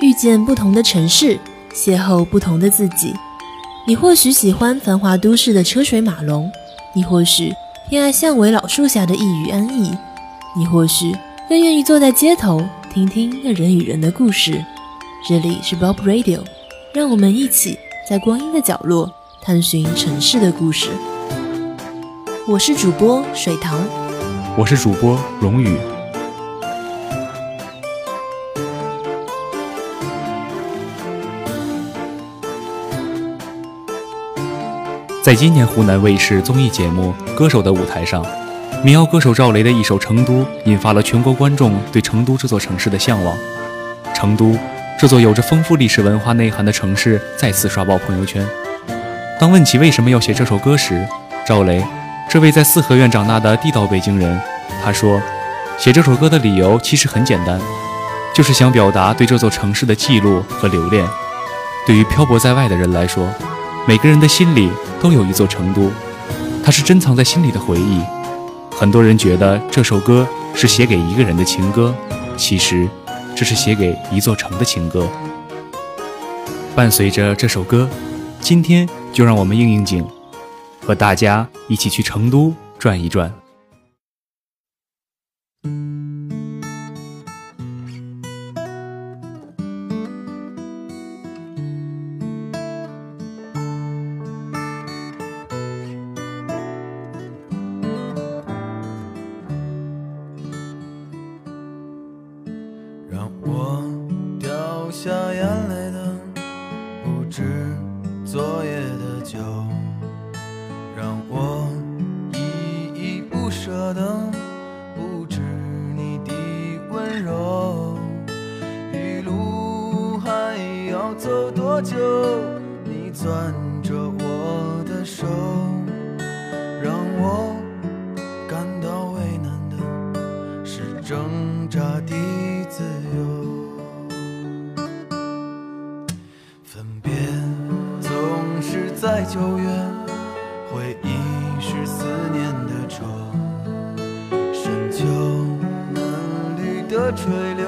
遇见不同的城市，邂逅不同的自己。你或许喜欢繁华都市的车水马龙，你或许偏爱巷尾老树下的一隅安逸，你或许更愿意坐在街头听听那人与人的故事。这里是 Bob Radio，让我们一起在光阴的角落探寻城市的故事。我是主播水塘，我是主播龙宇。在今年湖南卫视综艺节目《歌手》的舞台上，民谣歌手赵雷的一首《成都》引发了全国观众对成都这座城市的向往。成都这座有着丰富历史文化内涵的城市再次刷爆朋友圈。当问起为什么要写这首歌时，赵雷。这位在四合院长大的地道北京人，他说：“写这首歌的理由其实很简单，就是想表达对这座城市的记录和留恋。对于漂泊在外的人来说，每个人的心里都有一座成都，它是珍藏在心里的回忆。很多人觉得这首歌是写给一个人的情歌，其实这是写给一座城的情歌。伴随着这首歌，今天就让我们应应景。”和大家一起去成都转一转。流下眼泪的不止昨夜的酒，让我依依不舍的不止你的温柔。一路还要走多久？你攥着我的手。九月回忆是思念的愁深秋嫩绿的垂柳。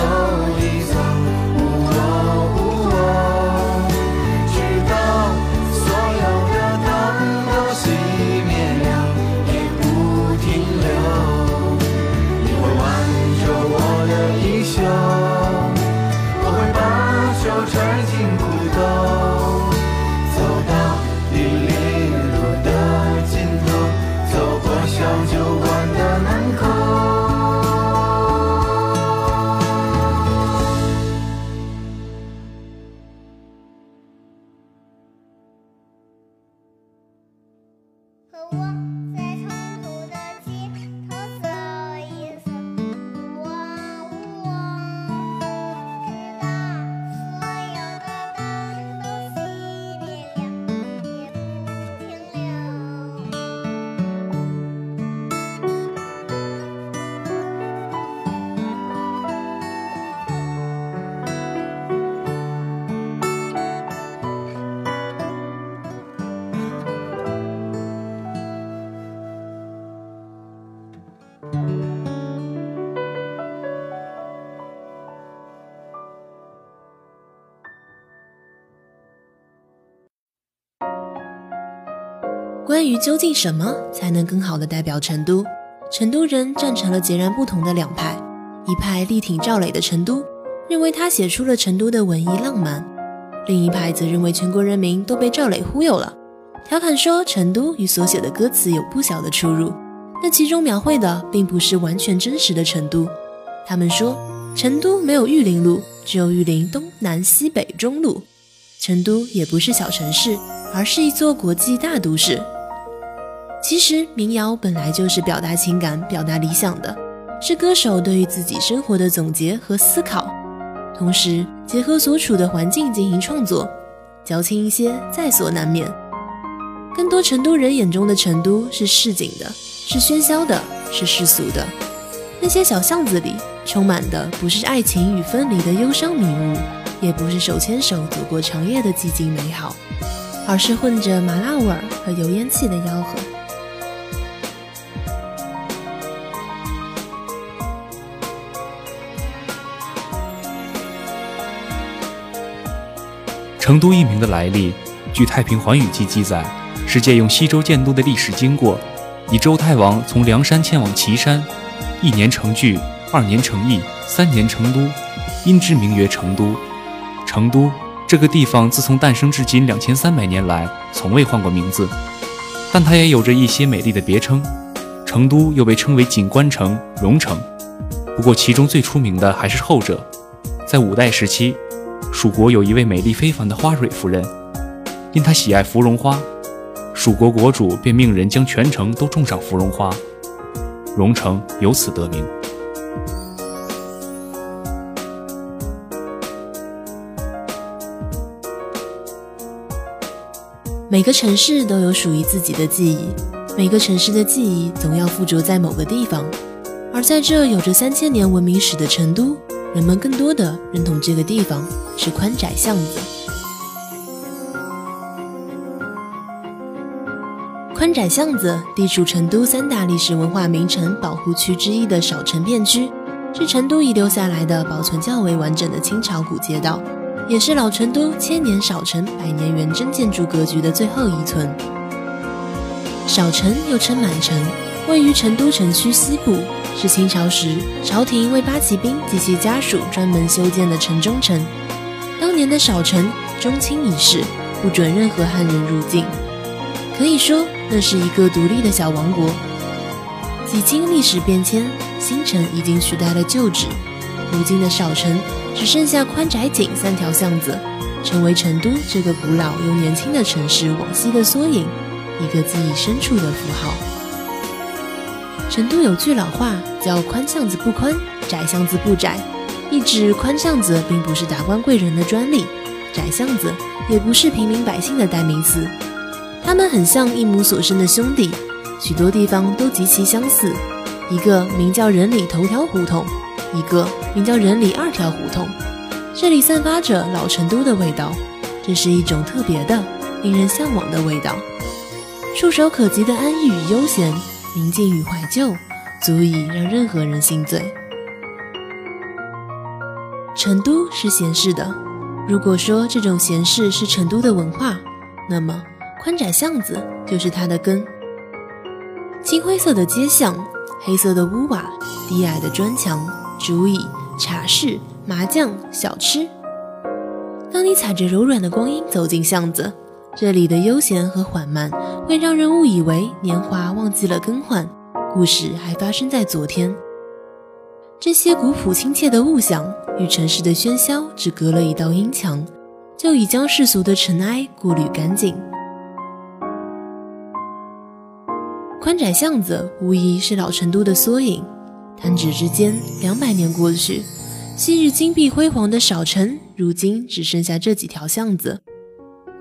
关于究竟什么才能更好的代表成都，成都人站成了截然不同的两派。一派力挺赵磊的成都，认为他写出了成都的文艺浪漫；另一派则认为全国人民都被赵磊忽悠了，调侃说成都与所写的歌词有不小的出入。那其中描绘的并不是完全真实的成都。他们说，成都没有玉林路，只有玉林东南西北中路。成都也不是小城市，而是一座国际大都市。其实，民谣本来就是表达情感、表达理想的，是歌手对于自己生活的总结和思考，同时结合所处的环境进行创作，矫情一些在所难免。更多成都人眼中的成都是市井的，是喧嚣的，是世俗的。那些小巷子里充满的不是爱情与分离的忧伤迷雾，也不是手牵手走过长夜的寂静美好，而是混着麻辣味儿和油烟气的吆喝。成都一名的来历，据《太平寰宇记》记载，是借用西周建都的历史经过，以周太王从梁山迁往岐山，一年成聚，二年成邑，三年成都，因之名曰成都。成都这个地方自从诞生至今两千三百年来，从未换过名字，但它也有着一些美丽的别称。成都又被称为锦官城、蓉城，不过其中最出名的还是后者。在五代时期，蜀国有一位美丽非凡的花蕊夫人，因她喜爱芙蓉花，蜀国国主便命人将全城都种上芙蓉花，蓉城由此得名。每个城市都有属于自己的记忆，每个城市的记忆总要附着在某个地方，而在这有着三千年文明史的成都，人们更多的认同这个地方是宽窄巷子。宽窄巷子地处成都三大历史文化名城保护区之一的少城片区，是成都遗留下来的保存较为完整的清朝古街道。也是老成都千年少城、百年原真建筑格局的最后一存。少城又称满城，位于成都城区西部，是清朝时朝廷为八旗兵及其家属专门修建的城中城。当年的少城中清一世，不准任何汉人入境，可以说那是一个独立的小王国。几经历史变迁，新城已经取代了旧址，如今的少城。只剩下宽窄井三条巷子，成为成都这个古老又年轻的城市往昔的缩影，一个记忆深处的符号。成都有句老话叫“宽巷子不宽，窄巷子不窄”，意指宽巷子并不是达官贵人的专利，窄巷子也不是平民百姓的代名词。他们很像一母所生的兄弟，许多地方都极其相似，一个名叫仁里头条胡同，一个名叫仁里二条胡同。这里散发着老成都的味道，这是一种特别的、令人向往的味道。触手可及的安逸与悠闲，宁静与怀旧，足以让任何人心醉。成都是闲适的，如果说这种闲适是成都的文化，那么宽窄巷子就是它的根。青灰色的街巷，黑色的屋瓦，低矮的砖墙，竹椅、茶室、麻将、小吃。当你踩着柔软的光阴走进巷子，这里的悠闲和缓慢会让人误以为年华忘记了更换，故事还发生在昨天。这些古朴亲切的物象与城市的喧嚣只隔了一道阴墙，就已将世俗的尘埃过滤干净。宽窄巷子无疑是老成都的缩影，弹指之间，两百年过去，昔日金碧辉煌的小城，如今只剩下这几条巷子。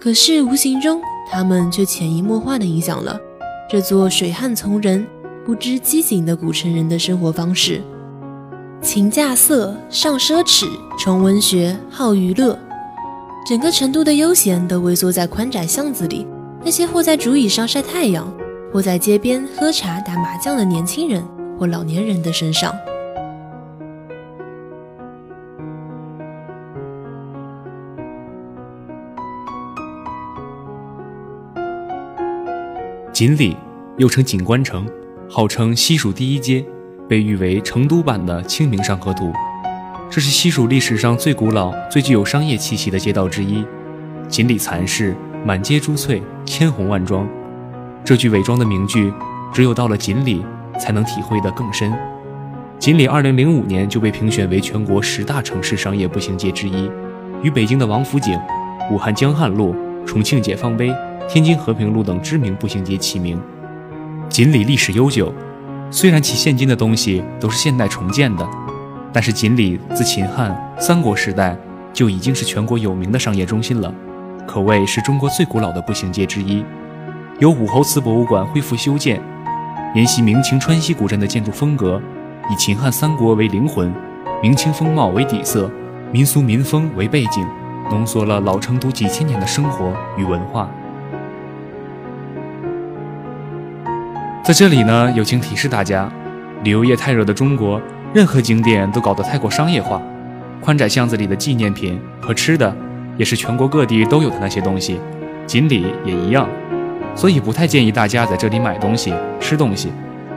可是无形中，他们却潜移默化地影响了这座水旱从人、不知机警的古城人的生活方式。情架色，上奢侈，重文学，好娱乐，整个成都的悠闲都萎缩在宽窄巷子里。那些或在竹椅上晒太阳，或在街边喝茶打麻将的年轻人或老年人的身上。锦里又称锦官城，号称西蜀第一街。被誉为成都版的《清明上河图》，这是西蜀历史上最古老、最具有商业气息的街道之一。锦里残市，满街珠翠，千红万妆。这句伪装的名句，只有到了锦里才能体会得更深。锦里2005年就被评选为全国十大城市商业步行街之一，与北京的王府井、武汉江汉路、重庆解放碑、天津和平路等知名步行街齐名。锦里历史悠久。虽然其现今的东西都是现代重建的，但是锦里自秦汉、三国时代就已经是全国有名的商业中心了，可谓是中国最古老的步行街之一。由武侯祠博物馆恢复修建，沿袭明清川西古镇的建筑风格，以秦汉三国为灵魂，明清风貌为底色，民俗民风为背景，浓缩了老成都几千年的生活与文化。在这里呢，友情提示大家：旅游业太热的中国，任何景点都搞得太过商业化。宽窄巷子里的纪念品和吃的，也是全国各地都有的那些东西，锦鲤也一样。所以不太建议大家在这里买东西、吃东西，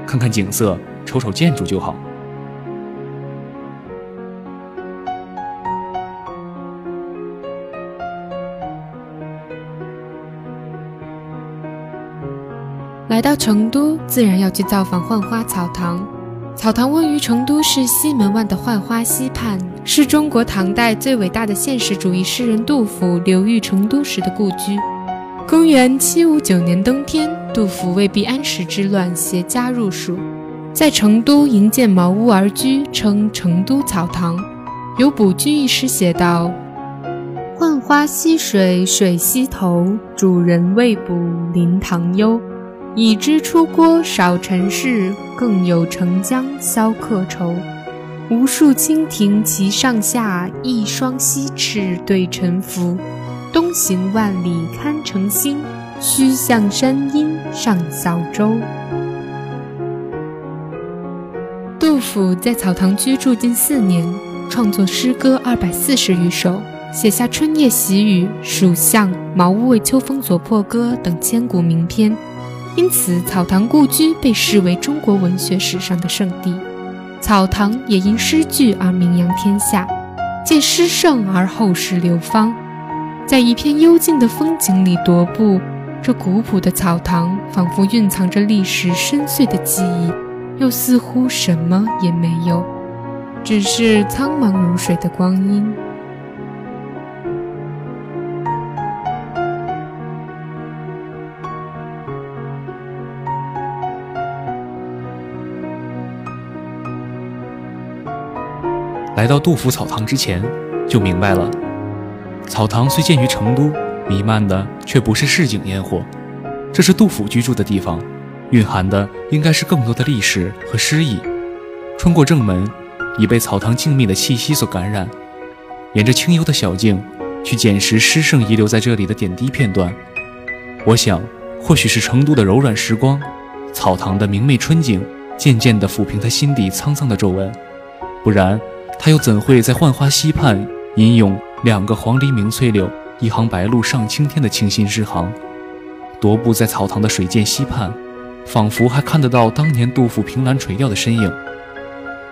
看看景色、瞅瞅建筑就好。来到成都，自然要去造访浣花草堂。草堂位于成都市西门外的浣花溪畔，是中国唐代最伟大的现实主义诗人杜甫流寓成都时的故居。公元七五九年冬天，杜甫为避安史之乱，携家入蜀，在成都营建茅屋而居，称成都草堂。有《卜居》一诗写道：“浣花溪水水西头，主人未卜临塘幽。”已知出郭少尘事，更有澄江消客愁。无数蜻蜓齐上下，一双西翅对沉浮。东行万里堪成星，须向山阴上小舟。杜甫在草堂居住近四年，创作诗歌二百四十余首，写下《春夜喜雨》《蜀巷》《茅屋为秋风所破歌》等千古名篇。因此，草堂故居被视为中国文学史上的圣地。草堂也因诗句而名扬天下，借诗圣而后世流芳。在一片幽静的风景里踱步，这古朴的草堂仿佛蕴藏着历史深邃的记忆，又似乎什么也没有，只是苍茫如水的光阴。来到杜甫草堂之前，就明白了，草堂虽建于成都，弥漫的却不是市井烟火，这是杜甫居住的地方，蕴含的应该是更多的历史和诗意。穿过正门，已被草堂静谧的气息所感染，沿着清幽的小径去捡拾诗圣遗留在这里的点滴片段。我想，或许是成都的柔软时光，草堂的明媚春景，渐渐地抚平他心底沧桑的皱纹。不然，他又怎会在浣花溪畔吟咏“两个黄鹂鸣翠柳，一行白鹭上青天”的清新诗行？踱步在草堂的水涧溪畔，仿佛还看得到当年杜甫凭栏垂钓的身影。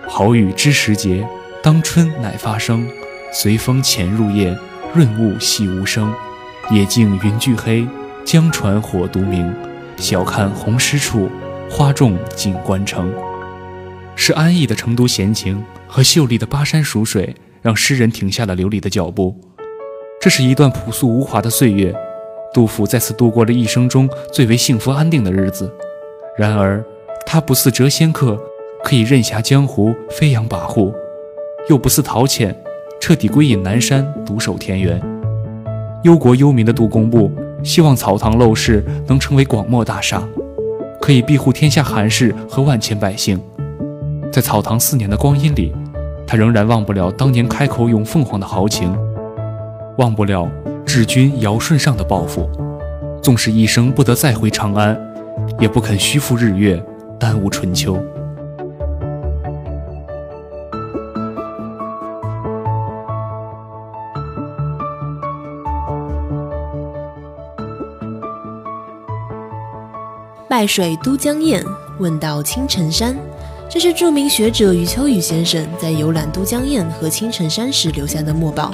好雨知时节，当春乃发生。随风潜入夜，润物细无声。野径云俱黑，江船火独明。晓看红湿处，花重锦官城。是安逸的成都闲情和秀丽的巴山蜀水，让诗人停下了流离的脚步。这是一段朴素无华的岁月，杜甫在此度过了一生中最为幸福安定的日子。然而，他不似谪仙客。可以任侠江湖，飞扬跋扈，又不似陶潜，彻底归隐南山，独守田园。忧国忧民的杜工部，希望草堂陋室能成为广袤大厦，可以庇护天下寒士和万千百姓。在草堂四年的光阴里，他仍然忘不了当年开口咏凤凰的豪情，忘不了治军尧舜上的抱负。纵使一生不得再回长安，也不肯虚负日月，耽误春秋。拜水都江堰，问道青城山。这是著名学者余秋雨先生在游览都江堰和青城山时留下的墨宝。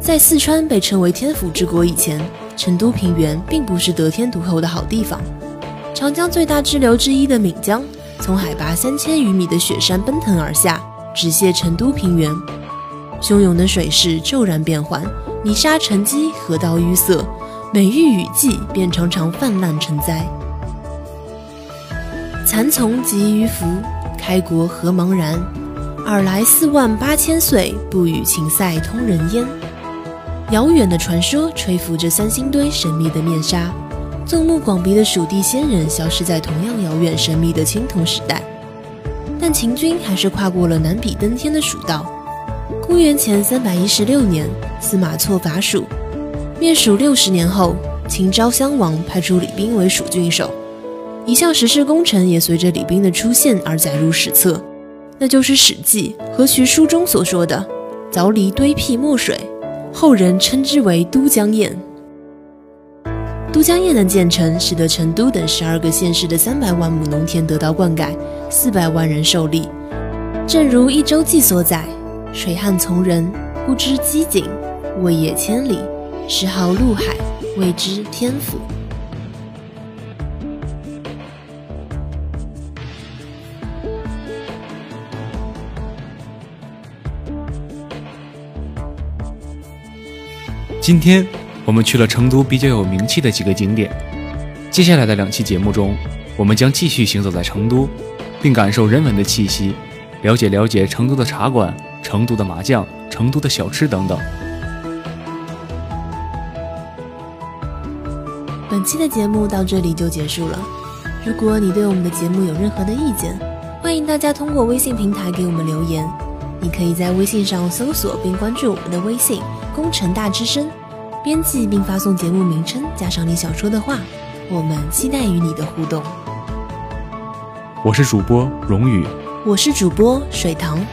在四川被称为天府之国以前，成都平原并不是得天独厚的好地方。长江最大支流之一的岷江，从海拔三千余米的雪山奔腾而下，直泻成都平原。汹涌的水势骤然变缓，泥沙沉积，河道淤塞，每遇雨季便常常泛滥成灾。蚕丛及鱼凫，开国何茫然？尔来四万八千岁，不与秦塞通人烟。遥远的传说吹拂着三星堆神秘的面纱，纵目广鼻的蜀地仙人消失在同样遥远神秘的青铜时代。但秦军还是跨过了难比登天的蜀道。公元前三百一十六年，司马错伐蜀，灭蜀六十年后，秦昭襄王派出李冰为蜀郡守。一项实事工程也随着李冰的出现而载入史册，那就是《史记》和徐书中所说的“凿离堆辟墨水”，后人称之为都江堰。都江堰的建成，使得成都等十二个县市的三百万亩农田得到灌溉，四百万人受利。正如《一周记》所载：“水旱从人，不知饥馑，未野千里，时号陆海，谓之天府。”今天我们去了成都比较有名气的几个景点，接下来的两期节目中，我们将继续行走在成都，并感受人文的气息，了解了解成都的茶馆、成都的麻将、成都的小吃等等。本期的节目到这里就结束了。如果你对我们的节目有任何的意见，欢迎大家通过微信平台给我们留言。你可以在微信上搜索并关注我们的微信“工程大之声”，编辑并发送节目名称加上你想说的话，我们期待与你的互动。我是主播荣宇，我是主播水塘。